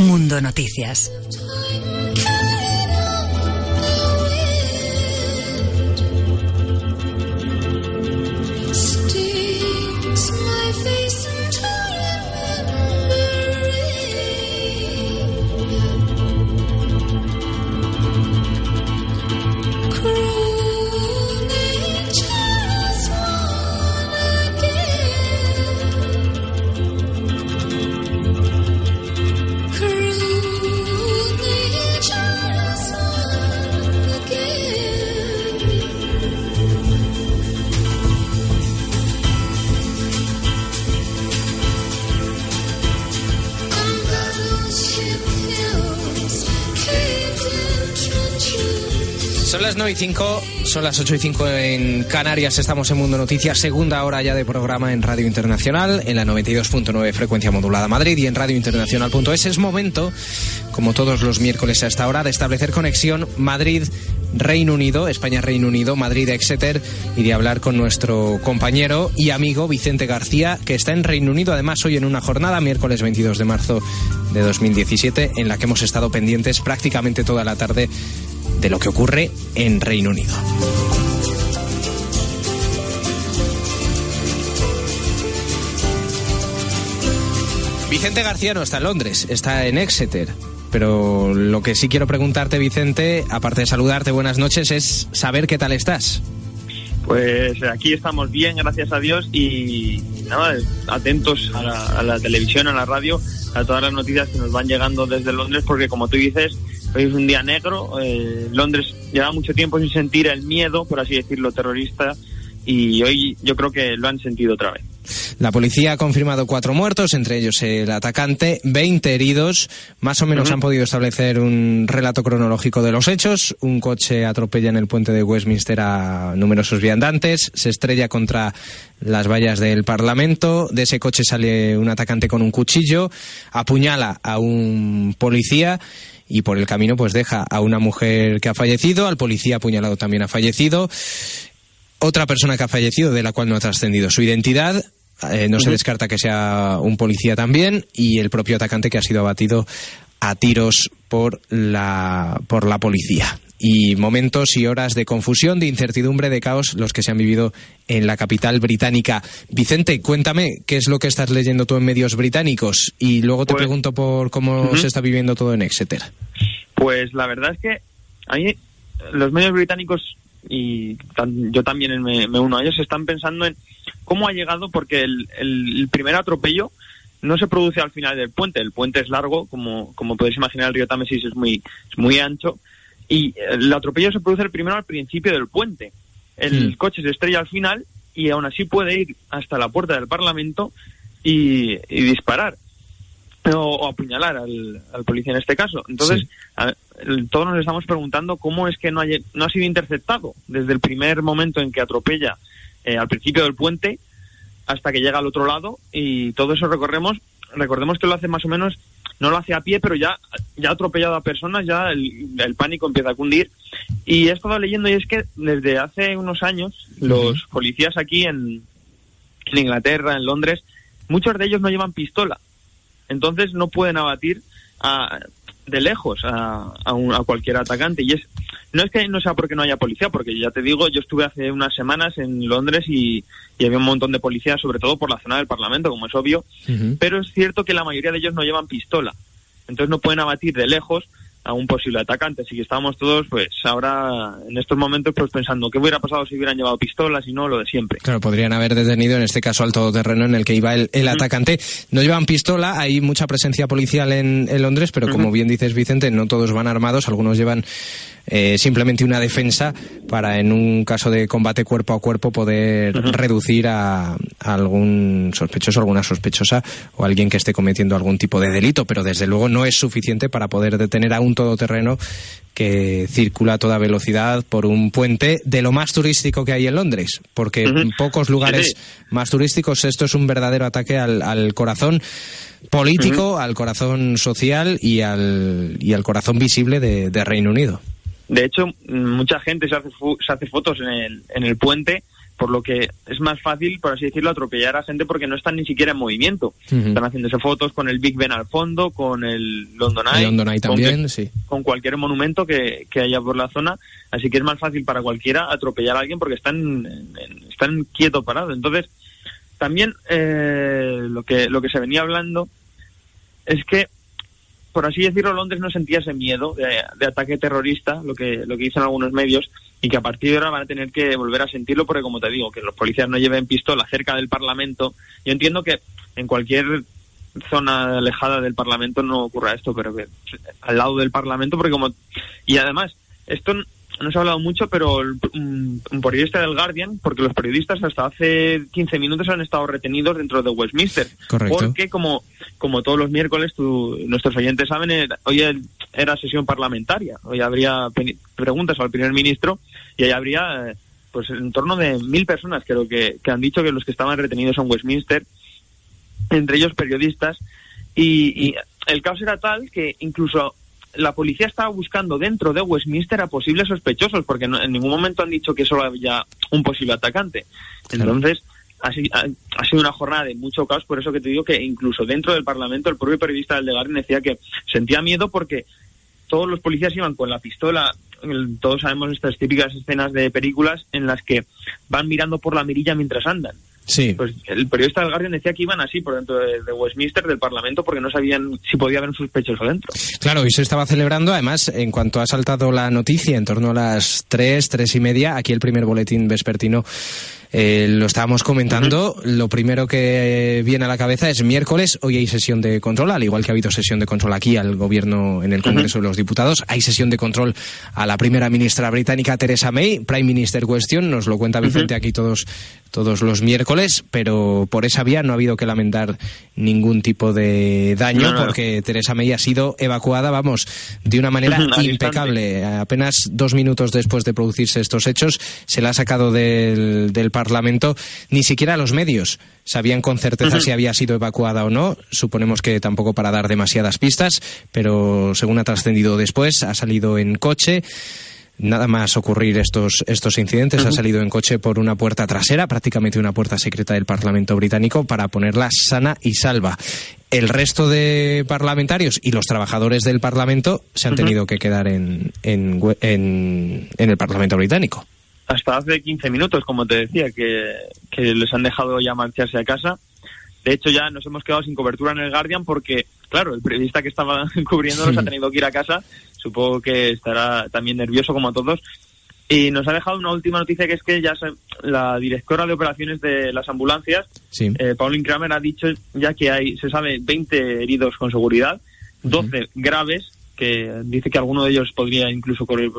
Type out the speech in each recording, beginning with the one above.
Mundo Noticias. Y 5, son las 8 y 5 en Canarias, estamos en Mundo Noticias, segunda hora ya de programa en Radio Internacional, en la 92.9 frecuencia modulada Madrid y en radiointernacional.es. Es momento, como todos los miércoles a esta hora, de establecer conexión Madrid-Reino Unido, España-Reino Unido, Madrid-Exeter y de hablar con nuestro compañero y amigo Vicente García, que está en Reino Unido, además hoy en una jornada, miércoles 22 de marzo de 2017, en la que hemos estado pendientes prácticamente toda la tarde de lo que ocurre en Reino Unido. Vicente García no está en Londres, está en Exeter. Pero lo que sí quiero preguntarte, Vicente, aparte de saludarte, buenas noches, es saber qué tal estás. Pues aquí estamos bien, gracias a Dios, y nada, atentos a la, a la televisión, a la radio, a todas las noticias que nos van llegando desde Londres, porque como tú dices, Hoy es un día negro. Eh, Londres lleva mucho tiempo sin sentir el miedo, por así decirlo, terrorista, y hoy yo creo que lo han sentido otra vez. La policía ha confirmado cuatro muertos, entre ellos el atacante, 20 heridos. Más o menos han podido establecer un relato cronológico de los hechos. Un coche atropella en el puente de Westminster a numerosos viandantes, se estrella contra las vallas del Parlamento. De ese coche sale un atacante con un cuchillo, apuñala a un policía y por el camino pues deja a una mujer que ha fallecido, al policía apuñalado también ha fallecido, otra persona que ha fallecido de la cual no ha trascendido su identidad, eh, no se descarta que sea un policía también y el propio atacante que ha sido abatido a tiros por la por la policía y momentos y horas de confusión, de incertidumbre, de caos, los que se han vivido en la capital británica. Vicente, cuéntame qué es lo que estás leyendo tú en medios británicos y luego te Pues- pregunto por cómo se está viviendo todo en Exeter. Pues la verdad es que ahí los medios británicos y tan- yo también me, me uno a ellos están pensando en cómo ha llegado porque el, el- el primer atropello no se produce al final del puente. El puente es largo, como, como podéis imaginar, el río Támesis es muy, es muy ancho. Y el atropello se produce el primero al principio del puente. El Hmm. coche se estrella al final y aún así puede ir hasta la puerta del Parlamento y, y disparar o, o apuñalar al, al policía en este caso. Entonces, Sí. a- el- todos nos estamos preguntando cómo es que no, hay- no ha sido interceptado desde el primer momento en que atropella eh, al principio del puente hasta que llega al otro lado y todo eso recorremos, recordemos que lo hace más o menos, no lo hace a pie, pero ya, ya ha atropellado a personas, ya el, el pánico empieza a cundir. Y he estado leyendo y es que desde hace unos años los policías aquí en, en Inglaterra, en Londres, muchos de ellos no llevan pistola. Entonces no pueden abatir a- de lejos a, a un- a cualquier atacante. Y es no es que no sea porque no haya policía, porque ya te digo, yo estuve hace unas semanas en Londres y, y había un montón de policías, sobre todo por la zona del Parlamento, como es obvio, pero es cierto que la mayoría de ellos no llevan pistola. Entonces no pueden abatir de lejos a un posible atacante. Así que estábamos todos, pues ahora en estos momentos, pues pensando qué hubiera pasado si hubieran llevado pistolas y no lo de siempre. Claro, podrían haber detenido en este caso al todoterreno en el que iba el, atacante. No llevan pistola, hay mucha presencia policial en, Londres, pero como bien dices Vicente, no todos van armados, algunos llevan eh, simplemente una defensa para en un caso de combate cuerpo a cuerpo poder reducir a, algún sospechoso, alguna sospechosa o alguien que esté cometiendo algún tipo de delito, pero desde luego no es suficiente para poder detener a un todoterreno que circula a toda velocidad por un puente de lo más turístico que hay en Londres, porque en pocos lugares más turísticos esto es un verdadero ataque al, corazón político, al corazón social y al, y al corazón visible de Reino Unido. De hecho, mucha gente se hace, se hace fotos en el, en el puente por lo que es más fácil, por así decirlo, atropellar a gente porque no están ni siquiera en movimiento. Están haciéndose fotos con el Big Ben al fondo, con el London Eye, London también, con, sí. con cualquier monumento que, que, haya por la zona. Así que es más fácil para cualquiera atropellar a alguien porque están, están quieto parados. Entonces, también eh, lo, que, lo que se venía hablando es que por así decirlo, Londres no sentía ese miedo de, ataque terrorista, lo que, lo que dicen algunos medios, y que a partir de ahora van a tener que volver a sentirlo, porque como te digo, que los policías no lleven pistola cerca del Parlamento. Yo entiendo que en cualquier zona alejada del Parlamento no ocurra esto, pero que al lado del Parlamento, porque como. Y además, esto no se ha hablado mucho, pero un, periodista del Guardian, porque los periodistas hasta hace 15 minutos han estado retenidos dentro de Westminster. Correcto. Porque como, como todos los miércoles, nuestros oyentes saben, hoy era sesión parlamentaria. Hoy habría preguntas al primer ministro y ahí habría pues en torno de mil personas creo que, que han dicho que los que estaban retenidos son Westminster, entre ellos periodistas. Y, y el caso era tal que incluso la policía estaba buscando dentro de Westminster a posibles sospechosos, porque en ningún momento han dicho que solo había un posible atacante. Entonces, ha, sido una jornada de mucho caos, por eso que te digo que incluso dentro del Parlamento el propio periodista del Guardian decía que sentía miedo porque todos los policías iban con la pistola. Todos sabemos estas típicas escenas de películas en las que van mirando por la mirilla mientras andan. Sí. Pues el periodista del Guardian decía que iban así por dentro de, Westminster, del Parlamento, porque no sabían si podía haber un sospechoso dentro. Claro, y se estaba celebrando, además, en cuanto ha saltado la noticia, en torno a las tres, tres y media, aquí el primer boletín vespertino eh, lo estábamos comentando. Lo primero que viene a la cabeza es miércoles. Hoy hay sesión de control, al igual que ha habido sesión de control aquí al gobierno en el Congreso de los Diputados. Hay sesión de control a la primera ministra británica Theresa May, Prime Minister Question. Nos lo cuenta Vicente aquí todos, todos los miércoles, pero por esa vía no ha habido que lamentar ningún tipo de daño porque Theresa May ha sido evacuada, vamos, de una manera impecable. Apenas dos minutos después de producirse estos hechos, se la ha sacado del, del Parlamento, ni siquiera los medios sabían con certeza si había sido evacuada o no. Suponemos que tampoco para dar demasiadas pistas, pero según ha trascendido después, ha salido en coche. Nada más ocurrir estos, estos incidentes, ha salido en coche por una puerta trasera, prácticamente una puerta secreta del Parlamento británico, para ponerla sana y salva. El resto de parlamentarios y los trabajadores del Parlamento se han tenido que quedar en, en, en el Parlamento británico hasta hace 15 minutos, como te decía, que, les han dejado ya marcharse a casa. De hecho, ya nos hemos quedado sin cobertura en el Guardian porque, claro, el periodista que estaba cubriéndonos ha tenido que ir a casa. Supongo que estará también nervioso como todos. Y nos ha dejado una última noticia que es que ya la directora de operaciones de las ambulancias, eh, Pauline Kramer, ha dicho ya que hay, se sabe, 20 heridos con seguridad, 12 graves, que dice que alguno de ellos podría incluso correr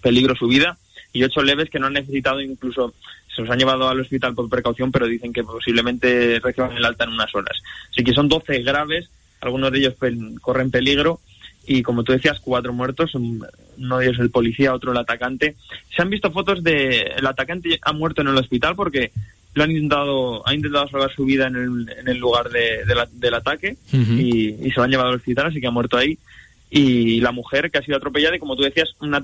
peligro su vida y ocho leves que no han necesitado incluso, se los han llevado al hospital por precaución, pero dicen que posiblemente reciban el alta en unas horas. Así que son 12 graves, algunos de ellos corren peligro y como tú decías, cuatro muertos, uno de ellos el policía, otro el atacante. Se han visto fotos de el atacante ha muerto en el hospital porque lo han intentado, ha intentado salvar su vida en el, en el lugar de, del ataque y, y, se lo han llevado al hospital, así que ha muerto ahí y la mujer que ha sido atropellada y como tú decías una,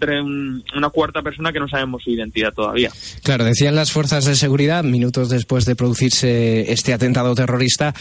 una cuarta persona que no sabemos su identidad todavía. Claro, decían las fuerzas de seguridad minutos después de producirse este atentado terrorista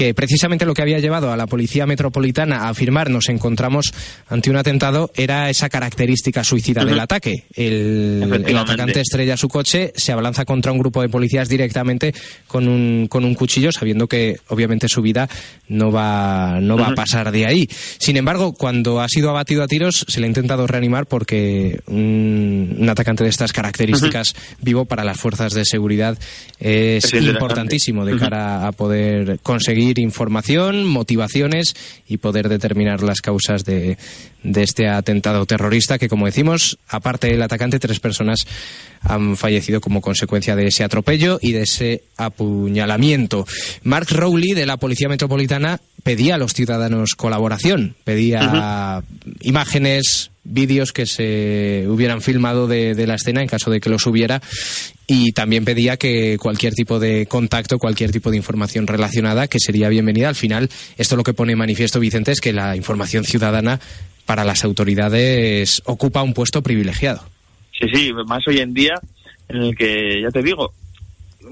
que precisamente lo que había llevado a la Policía Metropolitana a afirmar nos encontramos ante un atentado era esa característica suicida del ataque. El, el, atacante estrella su coche, se abalanza contra un grupo de policías directamente con un, con un cuchillo, sabiendo que obviamente su vida no va, no va a pasar de ahí. Sin embargo, cuando ha sido abatido a tiros, se le ha intentado reanimar porque un, un atacante de estas características vivo para las fuerzas de seguridad es importantísimo de cara a poder conseguir información, motivaciones y poder determinar las causas de, de este atentado terrorista que, como decimos, aparte del atacante, tres personas han fallecido como consecuencia de ese atropello y de ese apuñalamiento. Mark Rowley, de la Policía Metropolitana, pedía a los ciudadanos colaboración, pedía imágenes, vídeos que se hubieran filmado de, la escena en caso de que los hubiera y también pedía que cualquier tipo de contacto, cualquier tipo de información relacionada, que sería bienvenida. Al final, esto lo que pone manifiesto Vicente es que la información ciudadana para las autoridades ocupa un puesto privilegiado. Sí, sí, más hoy en día en el que, ya te digo,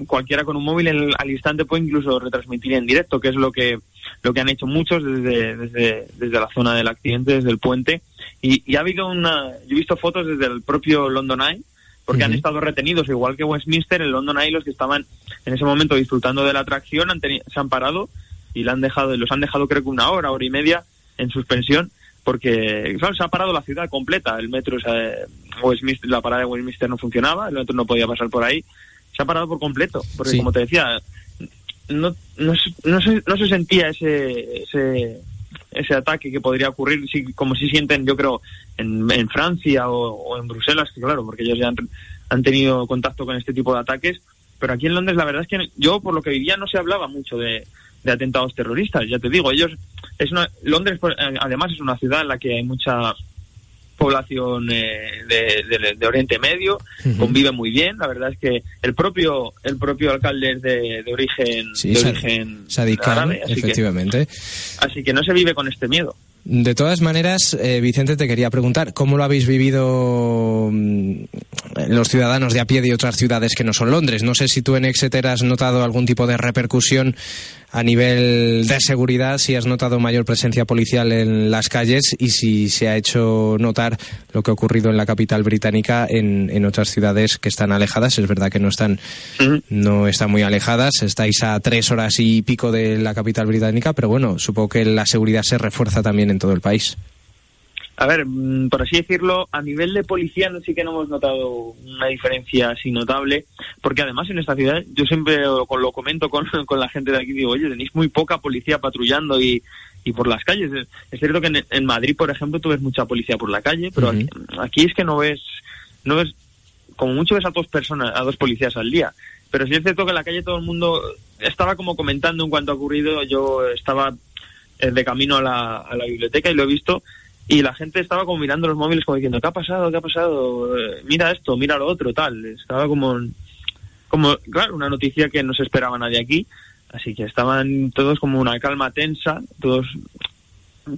cualquiera con un móvil el, al instante puede incluso retransmitir en directo, que es lo que lo que han hecho muchos desde, desde, desde la zona del accidente, desde el puente. Y, y, ha habido una... Yo he visto fotos desde el propio London Eye, porque uh -huh. han estado retenidos, igual que Westminster, en London Eye los que estaban en ese momento disfrutando de la atracción han se han parado y la han dejado, los han dejado creo que una hora, hora y media en suspensión porque claro, se ha parado la ciudad completa. El metro, o sea, Westminster, la parada de Westminster no funcionaba, el metro no podía pasar por ahí. Se ha parado por completo, porque sí. como te decía, no, no, no, se, no se sentía ese, ese, ese ataque que podría ocurrir, si, como si sienten, yo creo, en, en Francia o, en Bruselas, que claro, porque ellos ya han, tenido contacto con este tipo de ataques. Pero aquí en Londres la verdad es que yo, por lo que vivía, no se hablaba mucho de, de atentados terroristas. Ya te digo, ellos es una, Londres pues, eh, además es una ciudad en la que hay mucha población eh, de, de, de, Oriente Medio, uh -huh. convive muy bien. La verdad es que el propio el propio alcalde es de, de origen sí, de origen efectivamente. Que, así que no se vive con este miedo. De todas maneras, eh, Vicente, te quería preguntar, ¿cómo lo habéis vivido mm, los ciudadanos de a pie de otras ciudades que no son Londres? No sé si tú en Exeter has notado algún tipo de repercusión a nivel de seguridad, si has notado mayor presencia policial en las calles y si se ha hecho notar lo que ha ocurrido en la capital británica en, en otras ciudades que están alejadas. Es verdad que no están, no están muy alejadas, estáis a tres horas y pico de la capital británica, pero bueno, supongo que la seguridad se refuerza también en todo el país. A ver, mm, por así decirlo, a nivel de policía sí que no hemos notado una diferencia así notable, porque además en esta ciudad, yo siempre lo, comento con, con la gente de aquí, digo, oye, tenéis muy poca policía patrullando y, y por las calles. Es cierto que en, en, Madrid, por ejemplo, tú ves mucha policía por la calle, pero uh -huh. aquí, aquí, es que no ves, no ves, como mucho ves a dos personas, a dos policías al día. Pero sí es cierto que en la calle todo el mundo estaba como comentando en cuanto ha ocurrido, yo estaba eh, de camino a la, a la biblioteca y lo he visto y la gente estaba como mirando los móviles como diciendo, ¿qué ha pasado? ¿Qué ha pasado? Eh, mira esto, mira lo otro, tal. Estaba como, como, claro, una noticia que no se esperaba nadie aquí. Así que estaban todos como una calma tensa, todos,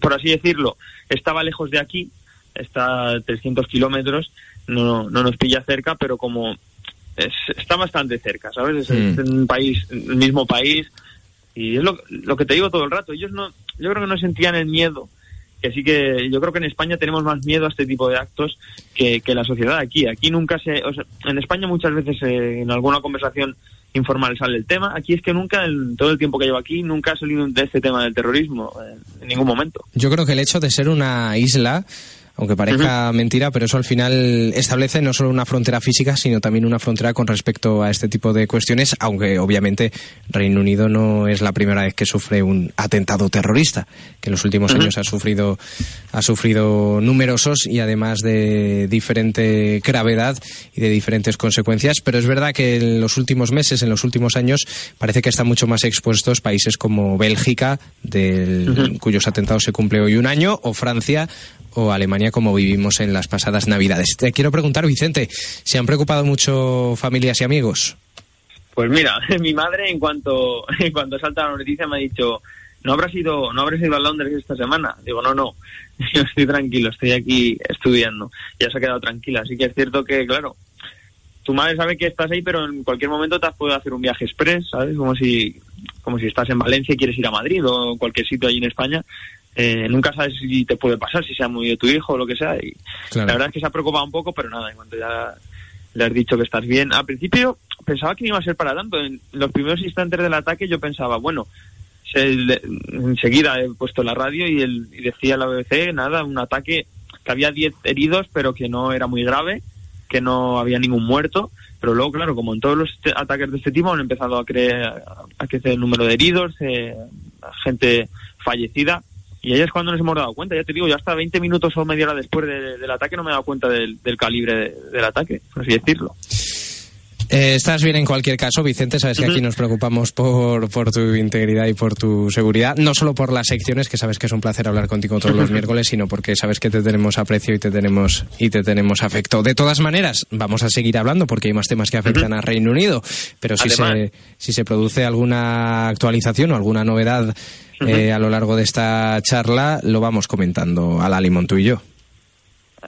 por así decirlo, estaba lejos de aquí, está a 300 kilómetros, no, no nos pilla cerca, pero como es, está bastante cerca, ¿sabes? Es, mm. es un país, el mismo país, y es lo, lo que te digo todo el rato. Ellos no, yo creo que no sentían el miedo que sí que yo creo que en España tenemos más miedo a este tipo de actos que, que la sociedad aquí. Aquí nunca se... O sea, en España muchas veces eh, en alguna conversación informal sale el tema. Aquí es que nunca, en todo el tiempo que llevo aquí, nunca ha salido de este tema del terrorismo, eh, en ningún momento. Yo creo que el hecho de ser una isla aunque parezca uh -huh. mentira, pero eso al final establece no solo una frontera física, sino también una frontera con respecto a este tipo de cuestiones, aunque obviamente Reino Unido no es la primera vez que sufre un atentado terrorista, que en los últimos uh -huh. años ha sufrido, ha sufrido numerosos y además de diferente gravedad y de diferentes consecuencias, pero es verdad que en los últimos meses, en los últimos años, parece que están mucho más expuestos países como Bélgica, del, uh -huh. cuyos atentados se cumple hoy un año, o Francia, o Alemania como vivimos en las pasadas Navidades. Te quiero preguntar, Vicente, ¿se han preocupado mucho familias y amigos? Pues mira, mi madre en cuanto en cuanto salta la noticia me ha dicho, ¿no habrás ido, no habrás ido a Londres esta semana? Digo, no, no, yo estoy tranquilo, estoy aquí estudiando. Ya se ha quedado tranquila, así que es cierto que, claro, tu madre sabe que estás ahí, pero en cualquier momento te has podido hacer un viaje express, ¿sabes? Como si como si estás en Valencia y quieres ir a Madrid o cualquier sitio allí en España. Eh, nunca sabes si te puede pasar, si sea muy de tu hijo o lo que sea. Y la verdad es que se ha preocupado un poco, pero nada, en cuanto ya le has dicho que estás bien. Al principio pensaba que no iba a ser para tanto. En los primeros instantes del ataque yo pensaba, bueno, enseguida he puesto la radio y, el, y decía la BBC, nada, un ataque que había 10 heridos, pero que no era muy grave, que no había ningún muerto. Pero luego, claro, como en todos los ataques de este tipo, han empezado a, creer, a crecer el número de heridos, eh, gente fallecida. Y ahí es cuando nos hemos dado cuenta. Ya te digo, ya hasta 20 minutos o media hora después del ataque no me he dado cuenta del, calibre del ataque, por así decirlo. Eh, estás bien en cualquier caso, Vicente. Sabes que aquí nos preocupamos por, por tu integridad y por tu seguridad. No solo por las secciones, que sabes que es un placer hablar contigo todos los miércoles, sino porque sabes que te tenemos aprecio y te tenemos, y te tenemos afecto. De todas maneras, vamos a seguir hablando porque hay más temas que afectan al Reino Unido. Pero si se, si se produce alguna actualización o alguna novedad eh, a lo largo de esta charla, lo vamos comentando a la limón tú y yo.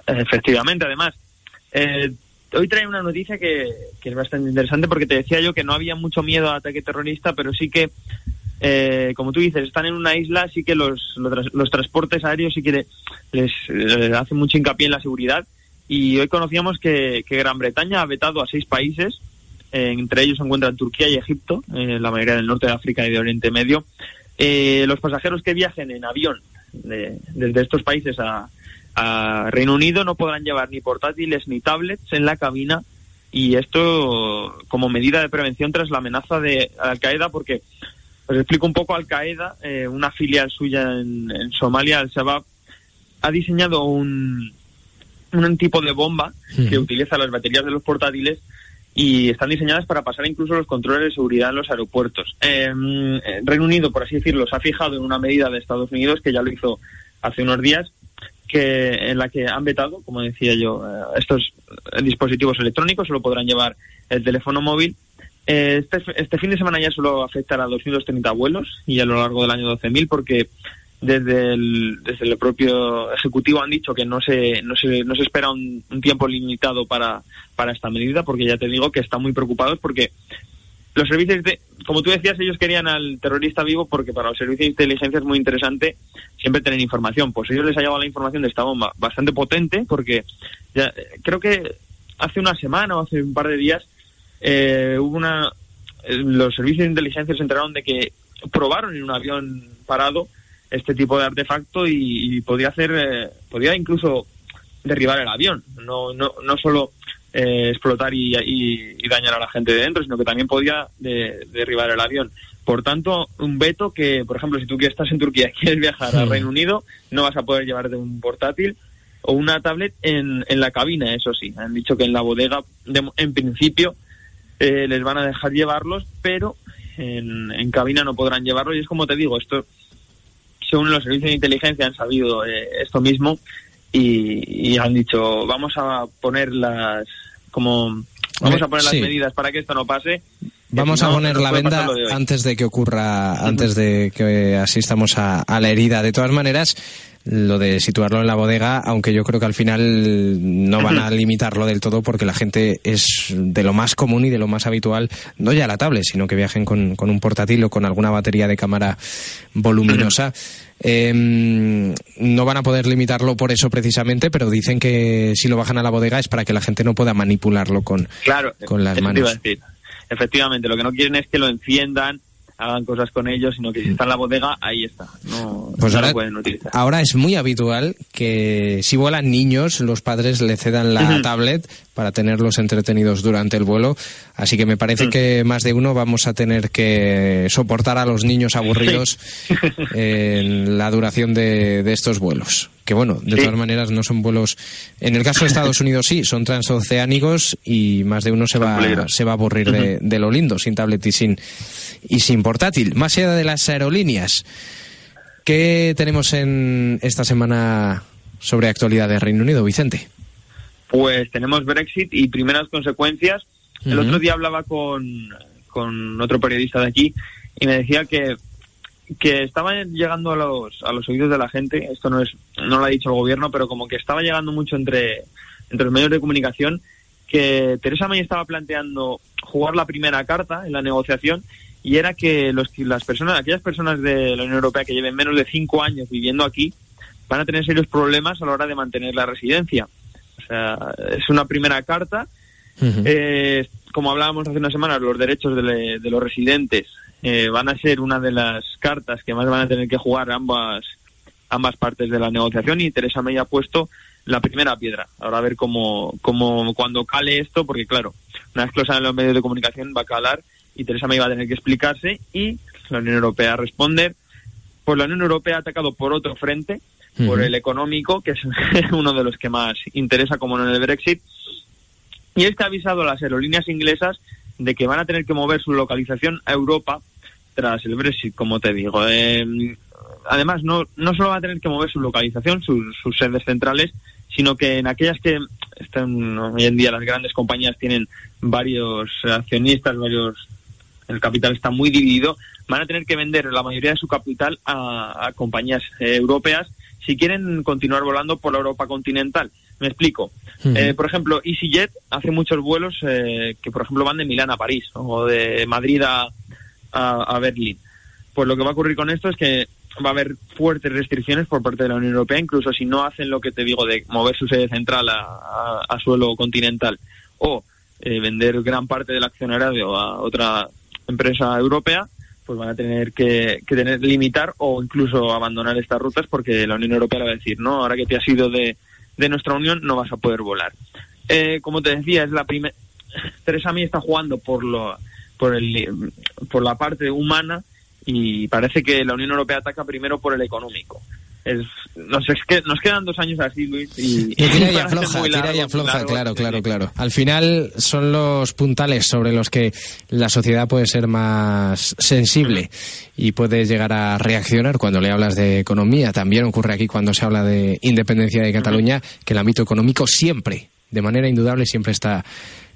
Efectivamente, además. Eh, hoy trae una noticia que, es bastante interesante porque te decía yo que no había mucho miedo a ataque terrorista, pero sí que, eh, como tú dices, están en una isla, sí que los, los, transportes aéreos sí que les, hacen mucho hincapié en la seguridad. Y hoy conocíamos que, Gran Bretaña ha vetado a seis países, entre ellos se encuentran Turquía y Egipto, eh, la mayoría del norte de África y de Oriente Medio. Eh, los pasajeros que viajen en avión desde estos países a, a Reino Unido no podrán llevar ni portátiles ni tablets en la cabina y esto como medida de prevención tras la amenaza de Al Qaeda porque os explico un poco Al Qaeda eh, una filial suya en, Somalia Al Shabaab ha diseñado un un tipo de bomba que utiliza las baterías de los portátiles y están diseñadas para pasar incluso los controles de seguridad en los aeropuertos. Em, Reino Unido, por así decirlo, se ha fijado en una medida de Estados Unidos que ya lo hizo hace unos días que en la que han vetado, como decía yo, eh, estos dispositivos electrónicos solo podrán llevar el teléfono móvil. Eh, este, este fin de semana ya solo afectará a 230 vuelos y a lo largo del año 12.000 porque desde el, desde el propio ejecutivo han dicho que no se, no se, no se espera un, un tiempo limitado para, para esta medida porque ya te digo que están muy preocupados porque los servicios de, como tú decías, ellos querían al terrorista vivo porque para los servicios de inteligencia es muy interesante siempre tener información. Pues ellos les ha llegado la información de esta bomba bastante potente porque ya, creo que hace una semana o hace un par de días eh, hubo una los servicios de inteligencia se enteraron de que probaron en un avión parado este tipo de artefacto y, podía hacer eh, podía incluso derribar el avión no no no solo eh, explotar y, dañar a la gente de dentro, sino que también podía derribar el avión. Por tanto, un veto que, por ejemplo, si tú estás en Turquía y quieres viajar al Reino Unido, no vas a poder llevarte un portátil o una tablet en, en la cabina, eso sí. Han dicho que en la bodega, en principio, eh, les van a dejar llevarlos, pero en, en cabina no podrán llevarlos. Y es como te digo, esto, según los servicios de inteligencia han sabido eh, esto mismo y, han dicho vamos a poner las como vamos a poner las medidas para que esto no pase Vamos a poner la venda antes de que ocurra, antes de que asistamos a, a, la herida. De todas maneras, lo de situarlo en la bodega, aunque yo creo que al final no van a limitarlo del todo porque la gente es de lo más común y de lo más habitual, no ya la tablet, sino que viajen con, con un portátil o con alguna batería de cámara voluminosa. Em, no van a poder limitarlo por eso precisamente, pero dicen que si lo bajan a la bodega es para que la gente no pueda manipularlo con, con las manos. Efectivamente, lo que no quieren es que lo enciendan hagan cosas con ellos, sino que si está en la bodega, ahí está. No, pues ahora, lo pueden utilizar. Ahora es muy habitual que si vuelan niños, los padres le cedan la tablet para tenerlos entretenidos durante el vuelo. Así que me parece que más de uno vamos a tener que soportar a los niños aburridos en la duración de, estos vuelos. Que bueno, de todas maneras no son vuelos. En el caso de Estados Unidos sí, son transoceánicos y más de uno se va, se va a aburrir de, de, lo lindo, sin tablet y sin, y sin portátil. Más allá de las aerolíneas, ¿qué tenemos en esta semana sobre actualidad de Reino Unido, Vicente? Pues tenemos Brexit y primeras consecuencias. El otro día hablaba con, con otro periodista de aquí y me decía que que estaba llegando a los, a los oídos de la gente, esto no es no lo ha dicho el gobierno, pero como que estaba llegando mucho entre, entre los medios de comunicación, que Teresa May estaba planteando jugar la primera carta en la negociación y era que los, las personas, aquellas personas de la Unión Europea que lleven menos de cinco años viviendo aquí van a tener serios problemas a la hora de mantener la residencia. O sea, es una primera carta. eh, como hablábamos hace unas semanas, los derechos de, de los residentes eh, van a ser una de las cartas que más van a tener que jugar ambas ambas partes de la negociación y Teresa May ha puesto la primera piedra. Ahora a ver cómo, cómo cuando cale esto, porque claro, una vez que lo saben los medios de comunicación va a calar y Teresa May va a tener que explicarse y la Unión Europea a responder. Pues la Unión Europea ha atacado por otro frente, por el económico, que es uno de los que más interesa, como en el Brexit, y es que ha avisado a las aerolíneas inglesas de que van a tener que mover su localización a Europa tras el Brexit, como te digo. Eh, además, no, no solo va a tener que mover su localización, sus, sus sedes centrales, sino que en aquellas que están hoy en día las grandes compañías tienen varios accionistas, varios el capital está muy dividido, van a tener que vender la mayoría de su capital a, a compañías eh, europeas si quieren continuar volando por la Europa continental. Me explico. Uh -huh. eh, por ejemplo, EasyJet hace muchos vuelos eh, que, por ejemplo, van de Milán a París ¿no? o de Madrid a, a, a Berlín. Pues lo que va a ocurrir con esto es que va a haber fuertes restricciones por parte de la Unión Europea, incluso si no hacen lo que te digo de mover su sede central a, a, a suelo continental o eh, vender gran parte del accionariado a otra empresa europea, pues van a tener que, que, tener limitar o incluso abandonar estas rutas porque la Unión Europea le va a decir, no, ahora que te has ido de, de nuestra Unión no vas a poder volar. Eh, como te decía, es la primera... Teresa May está jugando por, lo, por, el, por la parte humana y parece que la Unión Europea ataca primero por el económico. Es, nos, es que, nos quedan dos años así, Luis. Y, y tira y afloja, tira y afloja, claro, claro, claro. Al final son los puntales sobre los que la sociedad puede ser más sensible y puede llegar a reaccionar cuando le hablas de economía. También ocurre aquí cuando se habla de independencia de Cataluña, que el ámbito económico siempre, de manera indudable, siempre está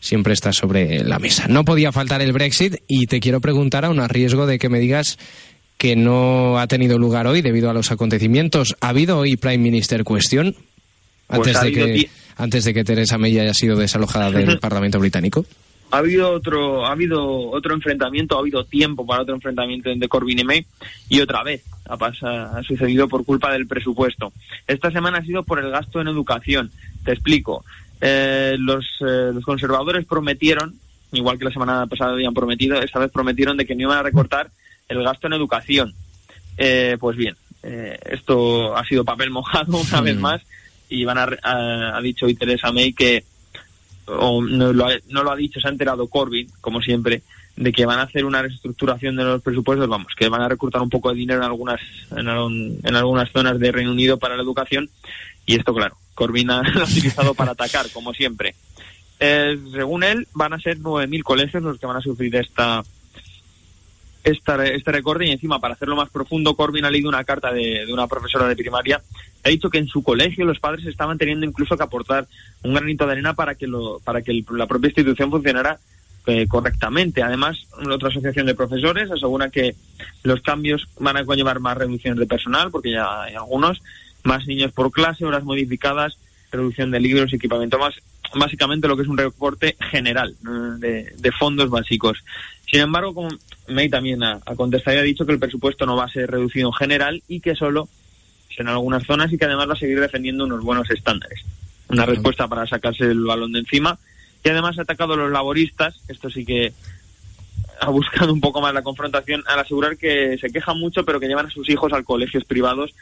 siempre está sobre la mesa. No podía faltar el Brexit y te quiero preguntar a un riesgo de que me digas que no ha tenido lugar hoy debido a los acontecimientos. ¿Ha habido hoy Prime Minister cuestión antes, pues de, que, antes de que Teresa May haya sido desalojada del Parlamento británico? Ha habido otro, ha habido otro enfrentamiento, ha habido tiempo para otro enfrentamiento entre Corbyn y May y otra vez ha, pasado, ha sucedido por culpa del presupuesto. Esta semana ha sido por el gasto en educación. Te explico. Eh, los, eh, los conservadores prometieron, igual que la semana pasada habían prometido, esta vez prometieron de que no iban a recortar el gasto en educación. Eh, pues bien, eh, esto ha sido papel mojado una mm. vez más y van a, a, ha dicho hoy Teresa May que, o no lo, ha, no lo ha dicho, se ha enterado Corbyn, como siempre, de que van a hacer una reestructuración de los presupuestos, vamos, que van a recortar un poco de dinero en algunas, en, en algunas zonas de Reino Unido para la educación y esto, claro, Corbyn ha, lo ha utilizado para atacar, como siempre. Eh, según él, van a ser 9.000 colegios los que van a sufrir esta, esta, este recorte y encima, para hacerlo más profundo, Corbyn ha leído una carta de, de, una profesora de primaria. Ha dicho que en su colegio los padres estaban teniendo incluso que aportar un granito de arena para que, lo, para que la propia institución funcionara eh, correctamente. Además, otra asociación de profesores asegura que los cambios van a conllevar más reducciones de personal, porque ya hay algunos, más niños por clase, horas modificadas, reducción de libros, equipamiento más, básicamente lo que es un recorte general de, de fondos básicos. Sin embargo, como May también ha, ha, contestado y ha dicho que el presupuesto no va a ser reducido en general y que solo en algunas zonas y que además va a seguir defendiendo unos buenos estándares. Una uh -huh. respuesta para sacarse el balón de encima. Y además ha atacado a los laboristas, esto sí que ha buscado un poco más la confrontación, al asegurar que se quejan mucho, pero que llevan a sus hijos a colegios privados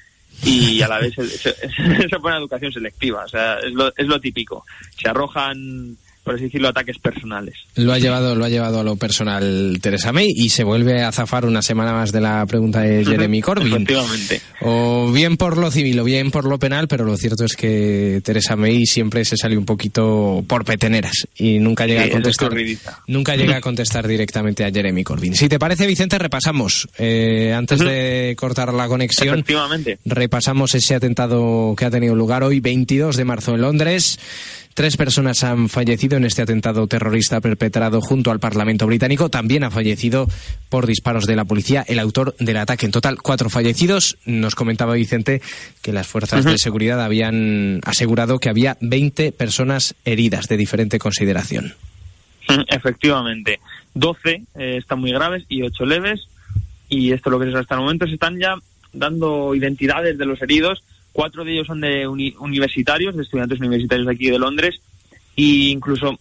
y a la vez se, se, pone educación selectiva. O sea, es lo, es lo típico. Se arrojan por así decirlo, ataques personales. Lo ha llevado, lo ha llevado a lo personal Teresa May y se vuelve a zafar una semana más de la pregunta de Jeremy Corbyn. Efectivamente. O bien por lo civil o bien por lo penal, pero lo cierto es que Teresa May siempre se sale un poquito por peteneras y nunca llega sí, a contestar. Nunca llega a contestar directamente a Jeremy Corbyn. Si te parece, Vicente, repasamos eh, antes uh -huh. de cortar la conexión. Efectivamente. Repasamos ese atentado que ha tenido lugar hoy, 22 de marzo en Londres. Tres personas han fallecido en este atentado terrorista perpetrado junto al Parlamento británico. También ha fallecido por disparos de la policía el autor del ataque. En total, cuatro fallecidos. Nos comentaba Vicente que las fuerzas uh -huh. de seguridad habían asegurado que había 20 personas heridas de diferente consideración. Efectivamente. 12 eh, están muy graves y 8 leves. Y esto es lo que es hasta el momento. Se están ya dando identidades de los heridos. Cuatro de ellos son de universitarios, de estudiantes universitarios de aquí de Londres. Y incluso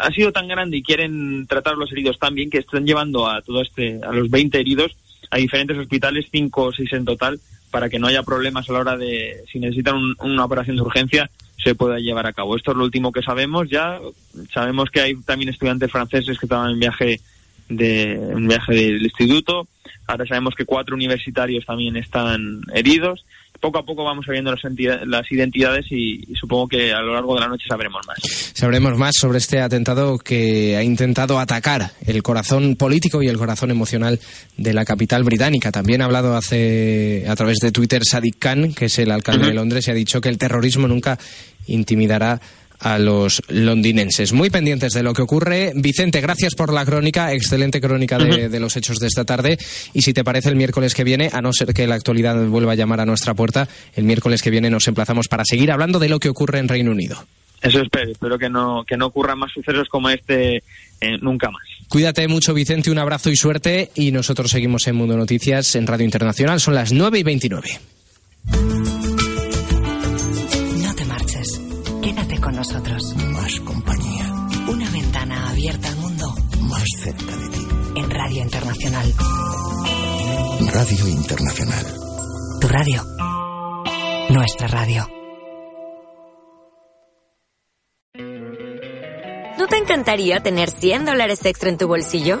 ha sido tan grande y quieren tratar los heridos tan bien que están llevando a todo este, a los 20 heridos a diferentes hospitales, 5 o 6 en total, para que no haya problemas a la hora de, si necesitan una operación de urgencia, se pueda llevar a cabo. Esto es lo último que sabemos ya. Sabemos que hay también estudiantes franceses que estaban en viaje de un viaje del instituto. Ahora sabemos que cuatro universitarios también están heridos poco a poco vamos sabiendo las, identidades y, supongo que a lo largo de la noche sabremos más. Sabremos más sobre este atentado que ha intentado atacar el corazón político y el corazón emocional de la capital británica. También ha hablado hace a través de Twitter Sadiq Khan, que es el alcalde de Londres, y ha dicho que el terrorismo nunca intimidará a los londinenses. Muy pendientes de lo que ocurre. Vicente, gracias por la crónica, excelente crónica de, los hechos de esta tarde. Y si te parece, el miércoles que viene, a no ser que la actualidad vuelva a llamar a nuestra puerta, el miércoles que viene nos emplazamos para seguir hablando de lo que ocurre en Reino Unido. Eso espero, espero que no, que no ocurran más sucesos como este eh, nunca más. Cuídate mucho, Vicente, un abrazo y suerte. Y nosotros seguimos en Mundo Noticias en Radio Internacional. Son las 9 y 29. Nosotros. Más compañía. Una ventana abierta al mundo. Más cerca de ti. En Radio Internacional. Radio Internacional. Tu radio. Nuestra radio. ¿No te encantaría tener 100 dólares extra en tu bolsillo?